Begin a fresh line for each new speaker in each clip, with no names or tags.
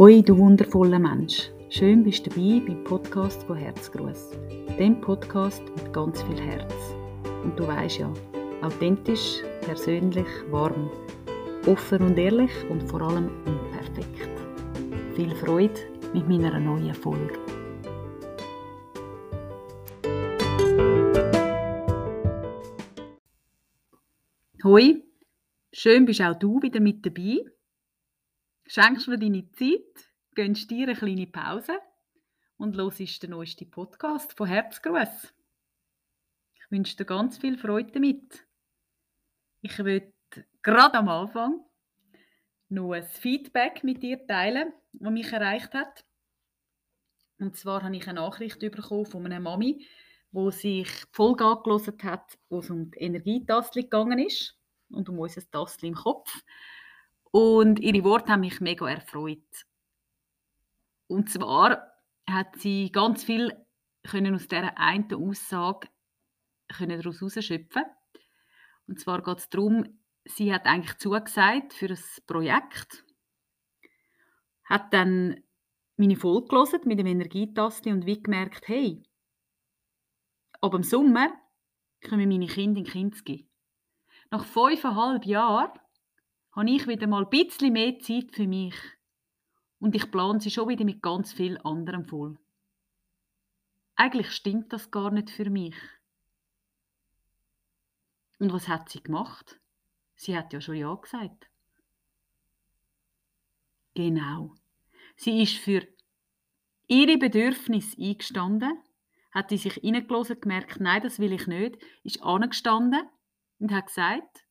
Hoi, du wundervoller Mensch. Schön bist du dabei beim Podcast von Herzgruß. Dem Podcast mit ganz viel Herz. Und du weißt ja, authentisch, persönlich, warm, offen und ehrlich und vor allem unperfekt. Viel Freude mit meiner neuen Folge. Hoi, schön bist auch du wieder mit dabei. Schenkst mir deine Zeit, gönnst dir eine kleine Pause und hörst den neuesten Podcast von Herzgruß. Ich wünsche dir ganz viel Freude damit. Ich würde gerade am Anfang noch ein Feedback mit dir teilen, das mich erreicht hat. Und zwar habe ich eine Nachricht bekommen von einer Mami, wo sich Folge angelesen hat, wo es um die Energietastel gegangen ist und um unser Tastel im Kopf. Und ihre Worte haben mich mega erfreut. Und zwar hat sie ganz viel können aus dieser einen Aussage können daraus herausschöpfen. Und zwar geht es darum, sie hat eigentlich zugesagt für ein Projekt, hat dann meine Folge gelesen mit dem Energietaste und wie gemerkt, hey, ab im Sommer kommen meine Kinder in Kinski. Nach fünfeinhalb Jahren habe ich wieder mal ein bisschen mehr Zeit für mich. Und ich plane sie schon wieder mit ganz viel anderem voll. Eigentlich stimmt das gar nicht für mich. Und was hat sie gemacht? Sie hat ja schon Ja gesagt. Genau. Sie ist für ihre Bedürfnisse eingestanden, hat die sich hineingelassen, gemerkt, nein, das will ich nicht, ist angestanden und hat gesagt,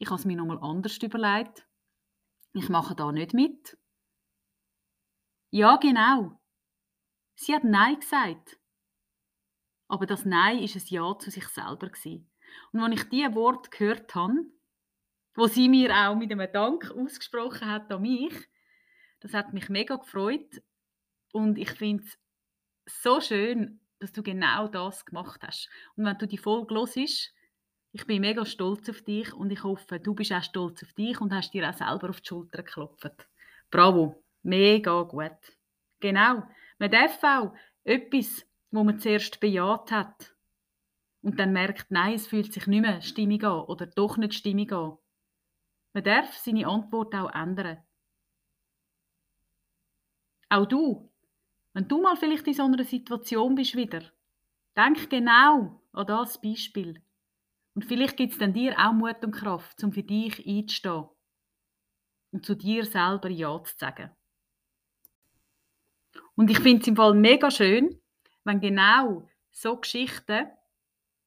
ich habe es mir nochmal anders überlegt, ich mache da nicht mit. Ja, genau. Sie hat Nein gesagt. Aber das Nein ist ein Ja zu sich selber gewesen. Und als ich diese Wort gehört habe, wo sie mir auch mit einem Dank ausgesprochen hat an mich, das hat mich mega gefreut und ich finde es so schön, dass du genau das gemacht hast. Und wenn du die Folge hörst, ich bin mega stolz auf dich und ich hoffe, du bist auch stolz auf dich und hast dir auch selber auf die Schulter geklopft. Bravo, mega gut. Genau, man darf auch etwas, wo man zuerst bejaht hat und dann merkt, nein, es fühlt sich nicht mehr stimmig an oder doch nicht stimmig an. Man darf seine Antwort auch ändern. Auch du, wenn du mal vielleicht in so einer Situation bist wieder, denk genau an das Beispiel. Und vielleicht gibt es dann dir auch Mut und Kraft, um für dich einzustehen und zu dir selber Ja zu sagen. Und ich finde es im Fall mega schön, wenn genau so Geschichten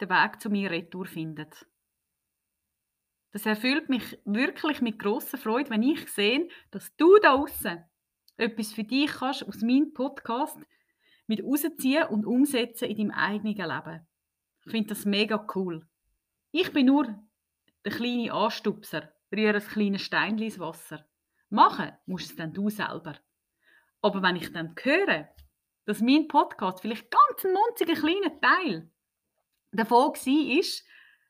den Weg zu mir retour finden. Das erfüllt mich wirklich mit großer Freude, wenn ich sehe, dass du da außen etwas für dich kannst aus meinem Podcast mit rausziehen und umsetzen in deinem eigenen Leben. Ich finde das mega cool. Ich bin nur der kleine Anstupser, rühre ein kleines Steinchen ins Wasser. Machen musst es dann du selber. Aber wenn ich dann höre, dass mein Podcast vielleicht ganz ein munziger kleiner Teil davon war, ist,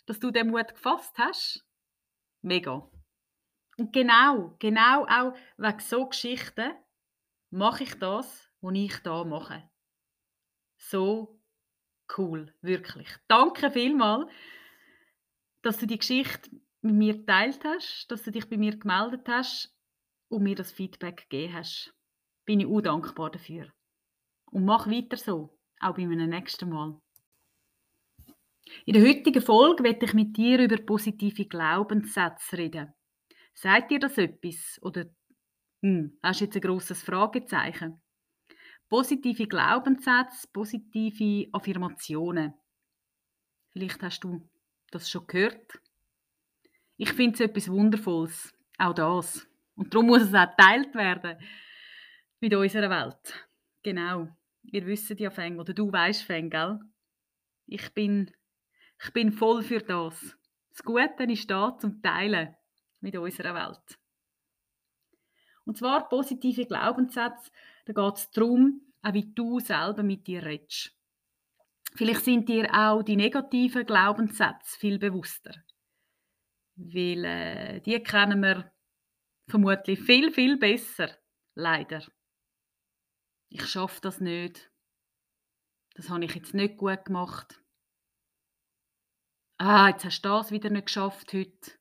dass du den Mut gefasst hast, mega. Und genau, genau auch wegen so Geschichten mache ich das, was ich da mache. So cool, wirklich. Danke vielmals dass du die Geschichte mit mir geteilt hast, dass du dich bei mir gemeldet hast und mir das Feedback gegeben hast. Bin ich auch dankbar dafür. Und mach weiter so, auch bei meinem nächsten Mal. In der heutigen Folge werde ich mit dir über positive Glaubenssätze reden. Sagt dir das etwas? Oder hm, hast du jetzt ein grosses Fragezeichen? Positive Glaubenssätze, positive Affirmationen. Vielleicht hast du das schon gehört? Ich finde es etwas Wundervolles, auch das. Und darum muss es auch geteilt werden mit unserer Welt. Genau. Ihr wisst ja, Feng, oder du weißt, Feng, gell? Ich bin, ich bin voll für das. Das Gute ist da zum Teilen mit unserer Welt. Und zwar positive Glaubenssätze, da geht es darum, auch wie du selber mit dir redest. Vielleicht sind dir auch die negativen Glaubenssätze viel bewusster. Weil äh, die kennen wir vermutlich viel, viel besser. Leider. ich schaffe das nicht. Das habe ich jetzt nicht gut gemacht. Ah, jetzt hast du das wieder nicht geschafft heute.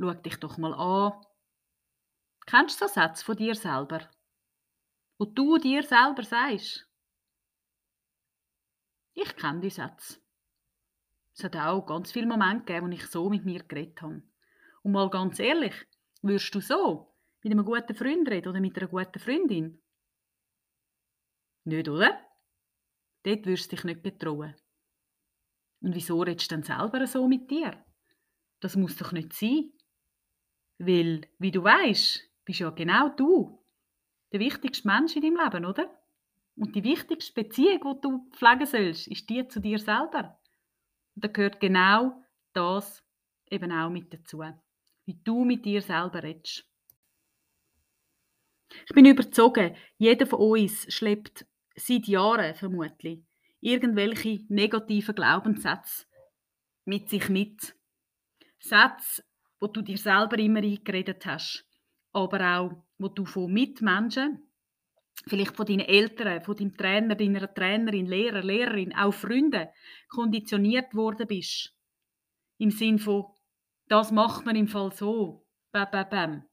Schau dich doch mal an. Kennst du so Sätze von dir selber? Wo du dir selber sagst? Ich kenne die Sätze. Es hat auch ganz viele Momente gegeben, wo ich so mit mir geredet habe. Und mal ganz ehrlich, würdest du so mit einem guten Freund reden oder mit einer guten Freundin? Nicht, oder? Dort würdest du dich nicht getrauen. Und wieso redest du dann selber so mit dir? Das muss doch nicht sein. Weil, wie du weißt, bist ja genau du der wichtigste Mensch in deinem Leben, oder? Und die wichtigste Beziehung, die du pflegen sollst, ist die zu dir selber. Und da gehört genau das eben auch mit dazu. Wie du mit dir selber redest. Ich bin überzogen, jeder von uns schleppt seit Jahren vermutlich irgendwelche negativen Glaubenssätze mit sich mit. Sätze, wo du dir selber immer eingeredet hast, aber auch, wo du von Mitmenschen, vielleicht von deinen Eltern, von deinem Trainer, deiner Trainerin, Lehrer, Lehrerin, auch Freunden, konditioniert worden bist. Im Sinn von, das macht man im Fall so. Bam, bam, bam.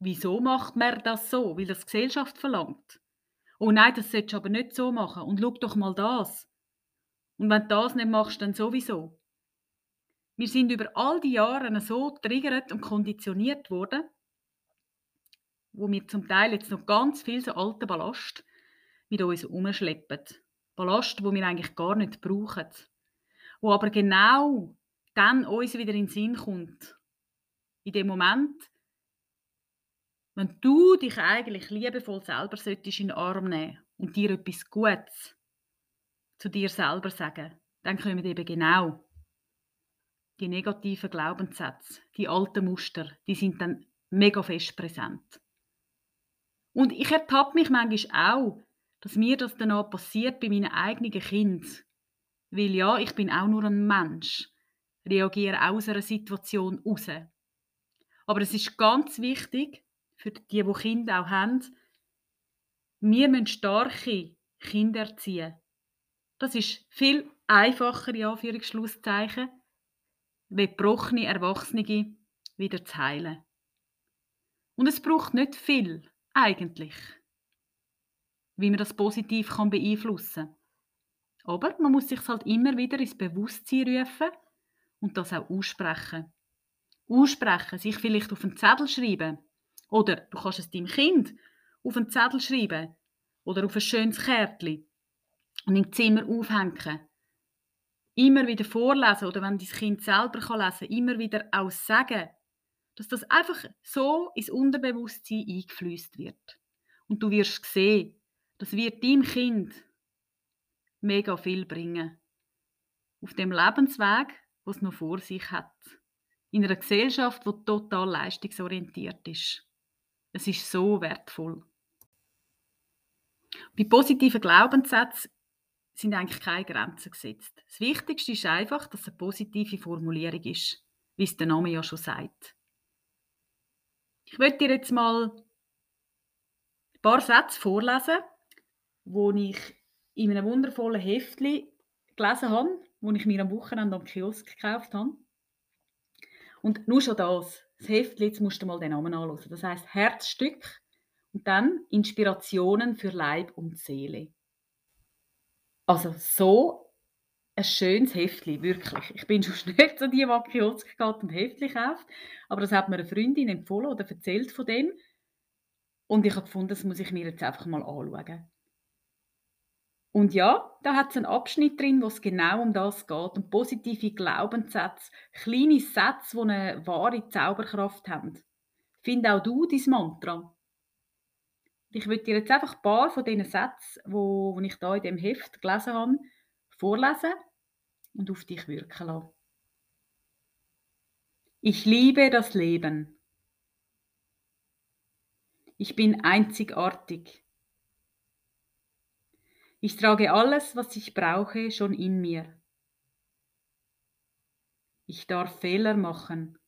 Wieso macht man das so? Weil das die Gesellschaft verlangt. Oh nein, das solltest du aber nicht so machen. Und schau doch mal das. Und wenn du das nicht machst, dann sowieso. Wir sind über all die Jahre so triggert und konditioniert worden, wo wir zum Teil jetzt noch ganz viel so alten Ballast mit uns umschleppen. Ballast, wo wir eigentlich gar nicht brauchen. Wo aber genau dann uns wieder in den Sinn kommt. In dem Moment, wenn du dich eigentlich liebevoll selber solltest in den Arm nehmen und dir etwas Gutes zu dir selber sagen, dann kommen eben genau die negativen Glaubenssätze, die alten Muster, die sind dann mega fest präsent. Und ich ertappe mich manchmal auch, dass mir das dann auch passiert bei meinen eigenen Kindern. Weil ja, ich bin auch nur ein Mensch, reagiere aus einer Situation raus. Aber es ist ganz wichtig, für die, die Kinder auch haben, wir müssen starke Kinder erziehen. Das ist viel einfacher, ja, für Schlusszeichen, wie gebrochene Erwachsene wieder zu heilen. Und es braucht nicht viel eigentlich? Wie man das positiv kann beeinflussen kann. Aber man muss sich halt immer wieder ins Bewusstsein rufen und das auch aussprechen. Aussprechen, sich vielleicht auf einen Zettel schreiben. Oder du kannst es deinem Kind auf einen Zettel schreiben. Oder auf ein schönes Kärtchen. Und im Zimmer aufhängen. Immer wieder vorlesen oder wenn dein Kind selber kann lesen immer wieder auch sagen, dass das einfach so ins Unterbewusstsein eingeflüsst wird. Und du wirst sehen, das wird deinem Kind mega viel bringen. Auf dem Lebensweg, was noch vor sich hat. In einer Gesellschaft, die total leistungsorientiert ist. Es ist so wertvoll. Bei positiven Glaubenssätzen sind eigentlich keine Grenzen gesetzt. Das Wichtigste ist einfach, dass es eine positive Formulierung ist, wie es der Name ja schon sagt. Ich möchte dir jetzt mal ein paar Sätze vorlesen, die ich in einem wundervollen Heftli gelesen habe, wo ich mir am Wochenende am Kiosk gekauft habe. Und nur schon das, das Heftli, jetzt musst du mal den Namen anschauen. Das heißt Herzstück und dann Inspirationen für Leib und Seele. Also so ein schönes Heftli, wirklich. Ich bin schon nicht so die, die Kiosk geht und Heftli kauft, aber das hat mir eine Freundin empfohlen oder erzählt von dem. Und ich habe gefunden, das muss ich mir jetzt einfach mal anschauen. Und ja, da hat es einen Abschnitt drin, wo es genau um das geht, um positive Glaubenssätze, kleine Sätze, die eine wahre Zauberkraft haben. Find auch du dein Mantra. Ich würde dir jetzt einfach ein paar von diesen Sätzen, die ich hier in dem Heft gelesen habe, vorlesen und auf dich wirken lassen. Ich liebe das Leben. Ich bin einzigartig. Ich trage alles, was ich brauche, schon in mir. Ich darf Fehler machen.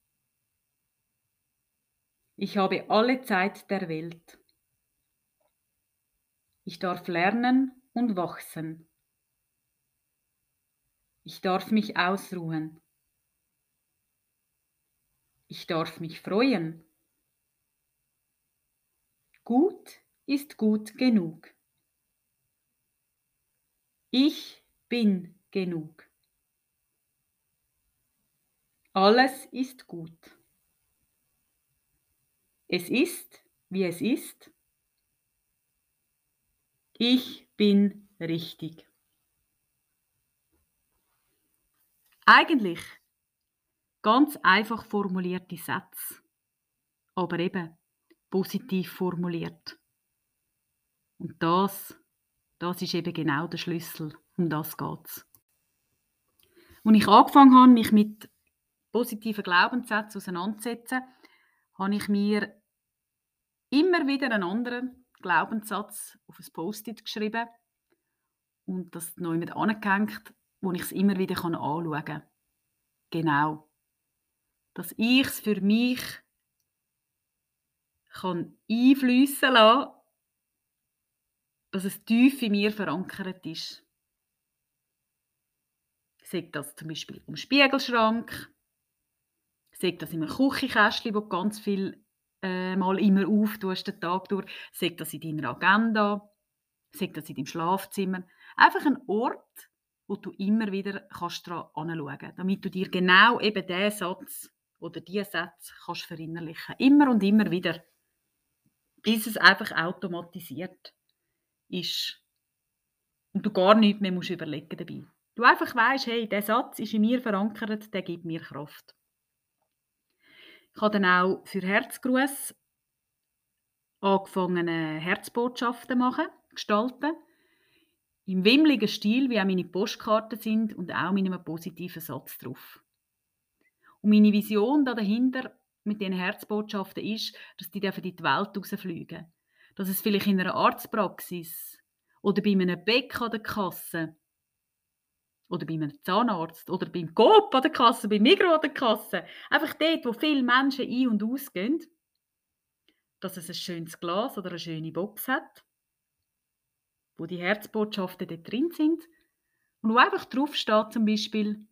Ich habe alle Zeit der Welt. Ich darf lernen und wachsen. Ich darf mich ausruhen. Ich darf mich freuen. Gut ist gut genug. Ich bin genug. Alles ist gut. Es ist, wie es ist. Ich bin richtig. Eigentlich ganz einfach formulierte Sätze, aber eben positiv formuliert. Und das, das ist eben genau der Schlüssel. Um das geht's. Als ich angefangen habe, mich mit positiven Glaubenssätzen auseinanderzusetzen, habe ich mir immer wieder einen anderen Glaubenssatz auf ein Post-it geschrieben und das neu mit angehängt wo ich es immer wieder anschauen kann. Genau. Dass ich es für mich kann einfließen lassen, dass es tief in mir verankert ist. Sagt das zum Beispiel im Spiegelschrank, sagt das in einem Küchenkästchen, wo ganz viel äh, mal immer auftust den Tag durch, sagt das in deiner Agenda, sagt das in deinem Schlafzimmer. Einfach ein Ort, wo du immer wieder kannst daran anschauen kannst, damit du dir genau eben diesen Satz oder diese Sätze kannst verinnerlichen Immer und immer wieder. Bis es einfach automatisiert ist. Und du gar nichts mehr musst überlegen dabei. Du einfach weißt, hey, der Satz ist in mir verankert, der gibt mir Kraft. Ich habe dann auch für Herzgruß angefangen, Herzbotschaften machen, gestalten im wimmligen Stil, wie auch meine Postkarten sind und auch mit einem positiven Satz drauf. Und meine Vision da dahinter mit diesen Herzbotschaften ist, dass die in die Welt rausfliegen. Dass es vielleicht in einer Arztpraxis oder bei einem Bäck an der Kasse oder bei einem Zahnarzt oder beim Coop an der Kasse, beim Migros an der Kasse, einfach dort, wo viele Menschen ein- und ausgehen, dass es ein schönes Glas oder eine schöne Box hat wo die Herzbotschaften dort drin sind und wo einfach drauf steht zum Beispiel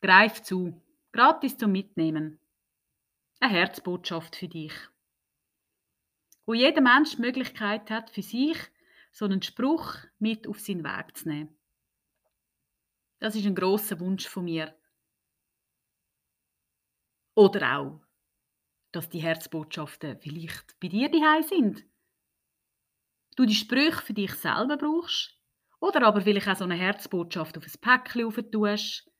Greif zu, gratis zum Mitnehmen. Eine Herzbotschaft für dich. Wo jeder Mensch die Möglichkeit hat, für sich so einen Spruch mit auf seinen Weg zu nehmen. Das ist ein großer Wunsch von mir. Oder auch, dass die Herzbotschaften vielleicht bei dir daheim sind du die Sprüche für dich selber brauchst oder aber vielleicht auch so eine Herzbotschaft auf ein Päckchen tust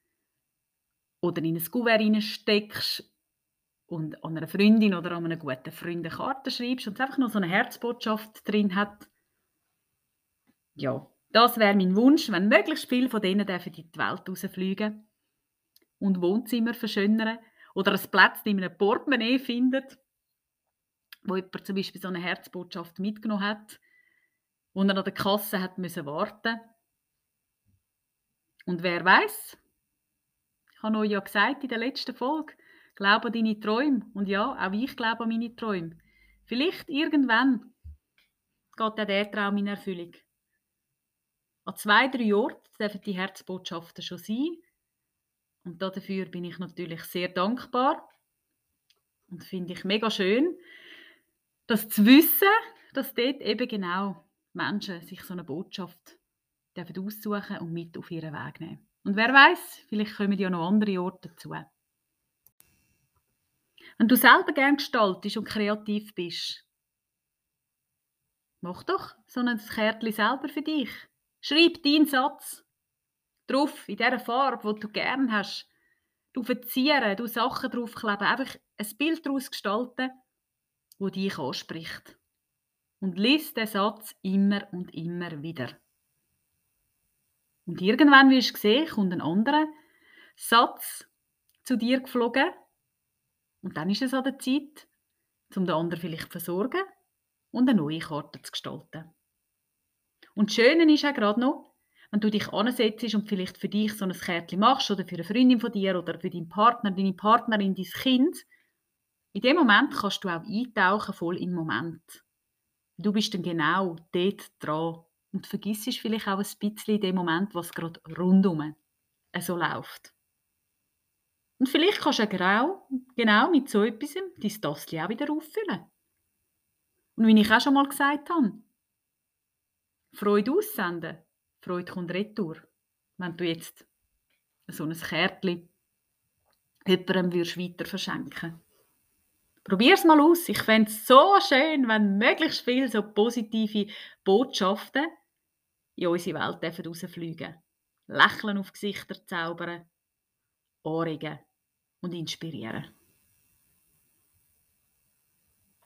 oder in ein Kuvert steckst und an einer Freundin oder an einem guten Freund eine Karte schreibst und es einfach noch so eine Herzbotschaft drin hat. Ja, das wäre mein Wunsch, wenn möglichst viele von denen in die Welt rausfliegen und Wohnzimmer verschönern oder ein Platz in einem Portemonnaie findet, wo jemand zum Beispiel so eine Herzbotschaft mitgenommen hat wo er an der Kasse hat müssen warten. Und wer weiß? Ich habe euch ja gesagt in der letzten Folge, glaube an deine Träume. Und ja, auch ich glaube an meine Träume. Vielleicht irgendwann geht auch der Traum in Erfüllung. An zwei, drei Orten dürfen die Herzbotschaften schon sein. Und dafür bin ich natürlich sehr dankbar. Und finde ich mega schön, das zu wissen, dass dort eben genau Menschen sich so eine Botschaft dürfen aussuchen und mit auf ihren Weg nehmen. Und wer weiß, vielleicht kommen ja noch andere Orte dazu. Wenn du selber gern gestaltest und kreativ bist, mach doch so ein Kärtchen selber für dich. Schreib deinen Satz drauf, in der Farbe, die du gern hast. Du verzieren, du Sachen draufkleben, einfach ein Bild daraus gestalten, wo dich anspricht und liest den Satz immer und immer wieder. Und irgendwann wirst du sehen, kommt ein anderer Satz zu dir geflogen und dann ist es an der Zeit, um den anderen vielleicht zu versorgen und eine neue Karte zu gestalten. Und das Schöne ist auch gerade noch, wenn du dich ansetzt und vielleicht für dich so ein Kärtchen machst oder für eine Freundin von dir oder für deinen Partner, deine Partnerin, dein Kind, in dem Moment kannst du auch eintauchen voll im Moment Du bist dann genau dort dran und vergisst vielleicht auch ein bisschen in dem Moment, was gerade rundum so läuft. Und vielleicht kannst du genau, genau mit so etwas dein Tassel auch wieder auffüllen. Und wie ich auch schon mal gesagt habe, Freude aussenden, Freude kommt retour. Wenn du jetzt so ein Kärtchen jemandem würdest weiter verschenken Probier es mal aus. Ich fände es so schön, wenn möglichst viele so positive Botschaften in unsere Welt rausfliegen Lächeln auf Gesichter zaubern, anregen und inspirieren.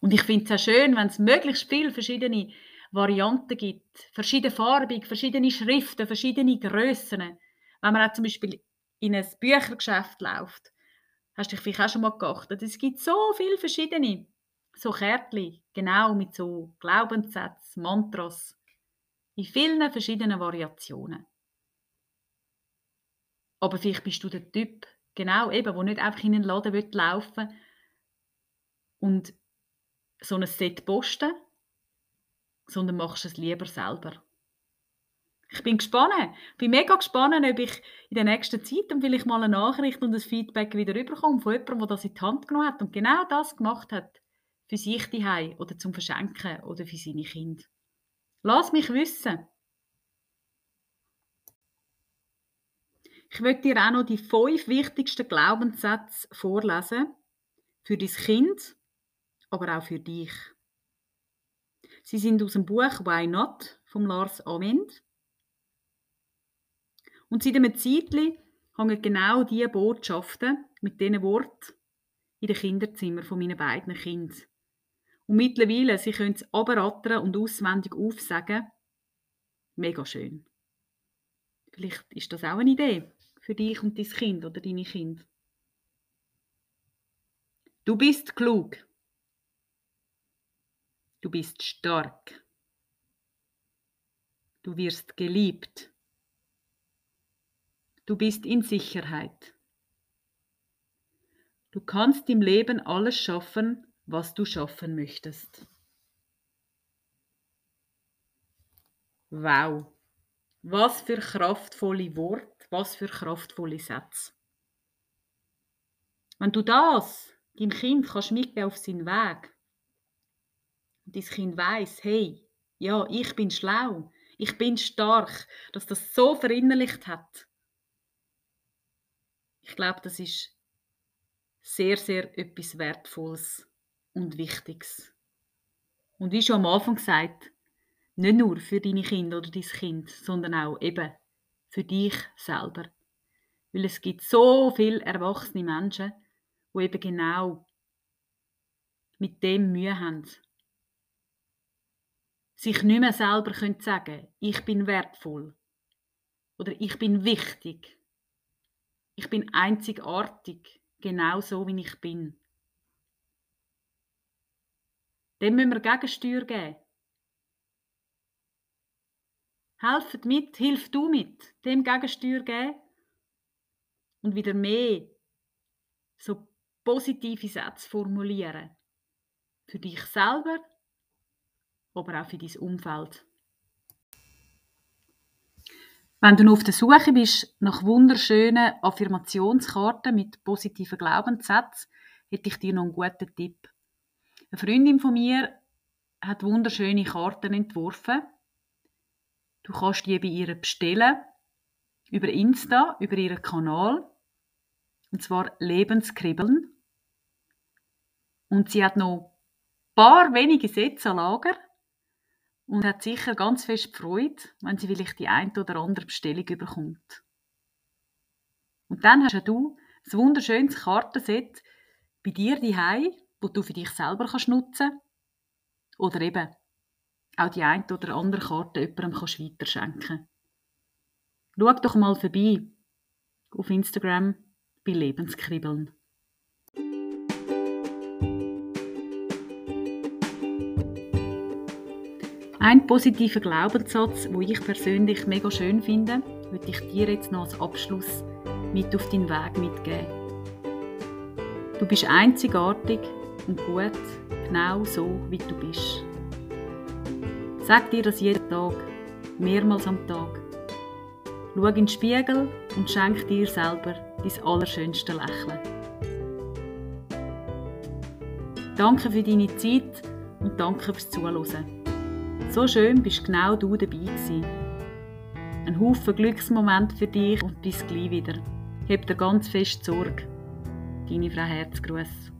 Und ich finde es auch schön, wenn es möglichst viele verschiedene Varianten gibt, verschiedene farbig, verschiedene Schriften, verschiedene Grössen. Wenn man auch zum Beispiel in ein Büchergeschäft läuft, hast du dich vielleicht auch schon mal geachtet, es gibt so viele verschiedene so Kärtchen, genau mit so Glaubenssätzen, Mantras, in vielen verschiedenen Variationen. Aber vielleicht bist du der Typ, genau eben, der nicht einfach in einen Laden laufen will und so ein Set posten, sondern machst es lieber selber. Ich bin gespannt. Ich bin mega gespannt, ob ich in der nächsten Zeit dann vielleicht mal eine Nachricht und ein Feedback wieder überkomme von jemandem, der das in die Hand genommen hat und genau das gemacht hat für sich die oder zum Verschenken oder für seine Kinder. Lass mich wissen. Ich möchte dir auch noch die fünf wichtigsten Glaubenssätze vorlesen für dein Kind, aber auch für dich. Sie sind aus dem Buch Why Not von Lars Ament. Und seit einem Zeitchen hängen genau diese Botschaften mit diesen Worten in den Kinderzimmern von meinen beiden Kindern. Und mittlerweile, sie können es abrattern und auswendig aufsagen. Mega schön. Vielleicht ist das auch eine Idee für dich und dein Kind oder deine Kinder. Du bist klug. Du bist stark. Du wirst geliebt. Du bist in Sicherheit. Du kannst im Leben alles schaffen, was du schaffen möchtest. Wow, was für kraftvolle Worte, was für kraftvolle Sätze. Wenn du das deinem Kind kannst mitgeben auf seinen Weg und dein Kind weiß, hey, ja, ich bin schlau, ich bin stark, dass das so verinnerlicht hat, ich glaube, das ist sehr, sehr etwas Wertvolles und Wichtiges. Und wie schon am Anfang gesagt, nicht nur für deine Kinder oder dein Kind, sondern auch eben für dich selber. Weil es gibt so viele erwachsene Menschen, die eben genau mit dem Mühe haben. Sich nicht mehr selber können sagen, ich bin wertvoll oder ich bin wichtig ich bin einzigartig, genau so wie ich bin. Dem müssen wir Gegensteuer geben. Helft mit, hilf du mit, dem Gegensteuer geben und wieder mehr so positive Sätze formulieren. Für dich selber, aber auch für dein Umfeld. Wenn du auf der Suche bist nach wunderschönen Affirmationskarten mit positiven Glaubenssätzen, hätte ich dir noch einen guten Tipp. Eine Freundin von mir hat wunderschöne Karten entworfen. Du kannst die bei ihr bestellen. Über Insta, über ihren Kanal. Und zwar Lebenskribbeln. Und sie hat noch ein paar wenige Sätze an Lager und hat sicher ganz fest Freude, wenn sie vielleicht die ein oder andere Bestellung überkommt. Und dann hast du ein wunderschönes Kartenset bei dir daheim, wo du für dich selber kannst nutzen oder eben auch die ein oder andere Karte jemandem kannst weiterschenken. Schau doch mal vorbei auf Instagram bei Lebenskribbeln. Ein positiver Glaubenssatz, wo ich persönlich mega schön finde, würde ich dir jetzt noch als Abschluss mit auf deinen Weg mitgeben. Du bist einzigartig und gut, genau so wie du bist. Sag dir das jeden Tag, mehrmals am Tag. Schau in den Spiegel und schenk dir selber dein allerschönste Lächeln. Danke für deine Zeit und danke fürs Zuhören. So schön bist genau du dabei gewesen. Ein Haufen Glücksmoment für dich und bis gleich wieder. Hab dir ganz fest Sorge. Deine Frau Herzgruß.